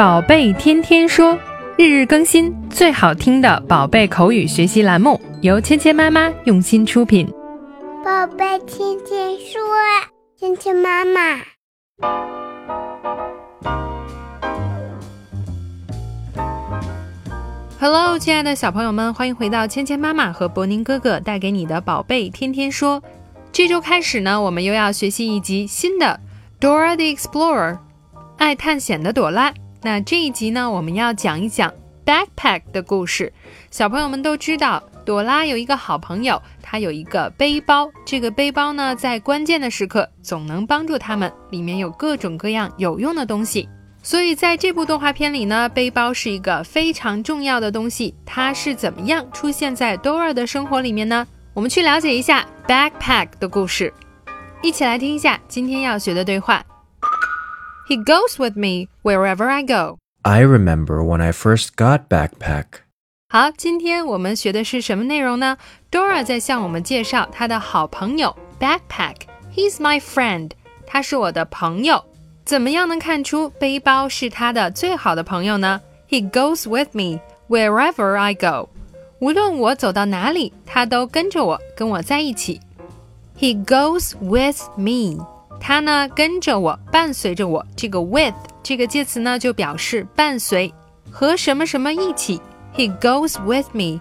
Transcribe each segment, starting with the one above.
宝贝天天说，日日更新，最好听的宝贝口语学习栏目，由芊芊妈妈用心出品。宝贝天天说，芊芊妈妈。Hello，亲爱的小朋友们，欢迎回到芊芊妈妈和博宁哥哥带给你的宝贝天天说。这周开始呢，我们又要学习一集新的《Dora the Explorer》，爱探险的朵拉。那这一集呢，我们要讲一讲 backpack 的故事。小朋友们都知道，朵拉有一个好朋友，她有一个背包。这个背包呢，在关键的时刻总能帮助他们，里面有各种各样有用的东西。所以在这部动画片里呢，背包是一个非常重要的东西。它是怎么样出现在 Dora 的生活里面呢？我们去了解一下 backpack 的故事，一起来听一下今天要学的对话。He goes with me wherever I go. I remember when I first got backpack. 好，今天我们学的是什么内容呢？Dora 在向我们介绍她的好朋友 Backpack。He's my friend，他是我的朋友。怎么样能看出背包是他的最好的朋友呢？He goes with me wherever I go。无论我走到哪里，他都跟着我，跟我在一起。He goes with me， 他呢跟着我，伴随着我。这个 with 这个介词呢就表示伴随，和什么什么一起。He goes with me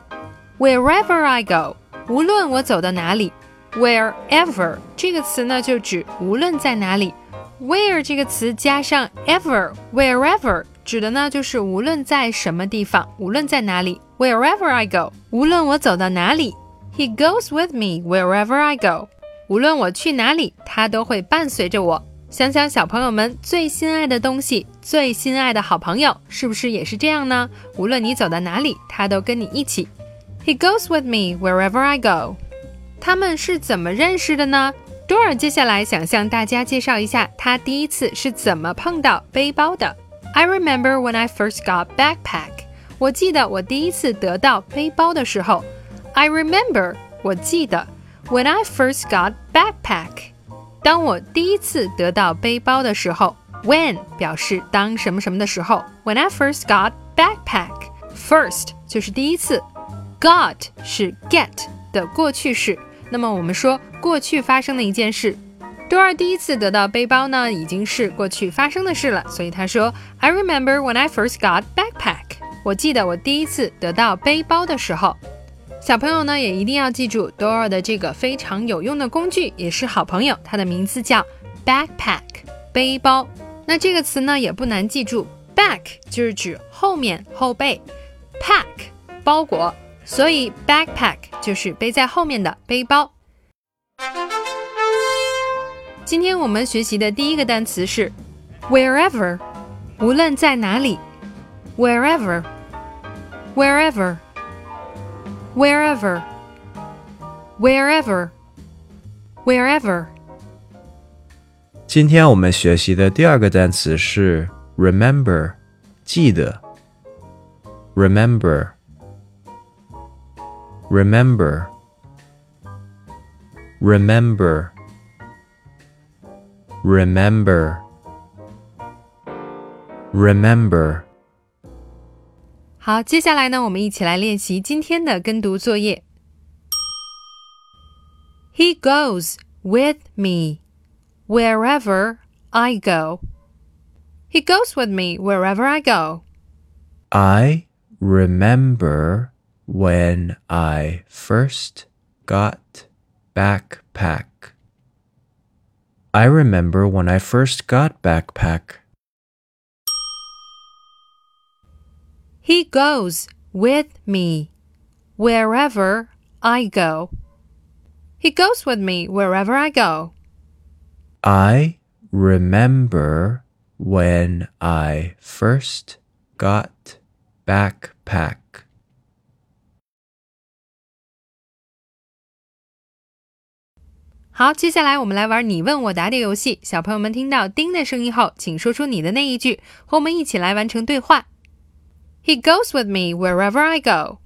wherever I go，无论我走到哪里。Wherever 这个词呢就指无论在哪里。Where 这个词加上 ever，wherever 指的呢就是无论在什么地方，无论在哪里。Wherever I go，无论我走到哪里，He goes with me wherever I go。无论我去哪里，他都会伴随着我。想想小朋友们最心爱的东西，最心爱的好朋友，是不是也是这样呢？无论你走到哪里，他都跟你一起。He goes with me wherever I go。他们是怎么认识的呢？多尔接下来想向大家介绍一下他第一次是怎么碰到背包的。I remember when I first got backpack。我记得我第一次得到背包的时候，I remember，我记得，when I first got backpack，当我第一次得到背包的时候，when 表示当什么什么的时候，when I first got backpack，first 就是第一次，got 是 get 的过去式，那么我们说过去发生的一件事，多尔第一次得到背包呢，已经是过去发生的事了，所以他说，I remember when I first got backpack。我记得我第一次得到背包的时候，小朋友呢也一定要记住 Dora 的这个非常有用的工具，也是好朋友，它的名字叫 backpack 背包。那这个词呢也不难记住，back 就是指后面后背，pack 包裹，所以 backpack 就是背在后面的背包。今天我们学习的第一个单词是 wherever，无论在哪里。wherever, wherever, wherever, wherever, wherever. 今天我们学习的第二个单词是 remember，记得。remember, remember, remember, remember, remember. 好，接下来呢，我们一起来练习今天的跟读作业。He goes with me wherever I go. He goes with me wherever I go. I remember when I first got backpack. I remember when I first got backpack. He goes with me wherever I go. He goes with me wherever I go. I remember when I first got backpack. 好，接下来我们来玩你问我答的游戏。小朋友们听到“叮”的声音后，请说出你的那一句，和我们一起来完成对话。 he goes with me wherever I go.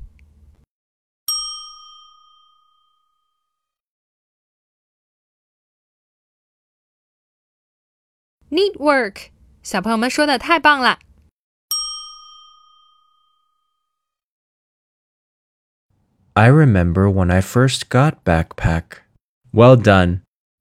Neat work，小朋友们说的太棒了。I remember when I first got backpack. Well done.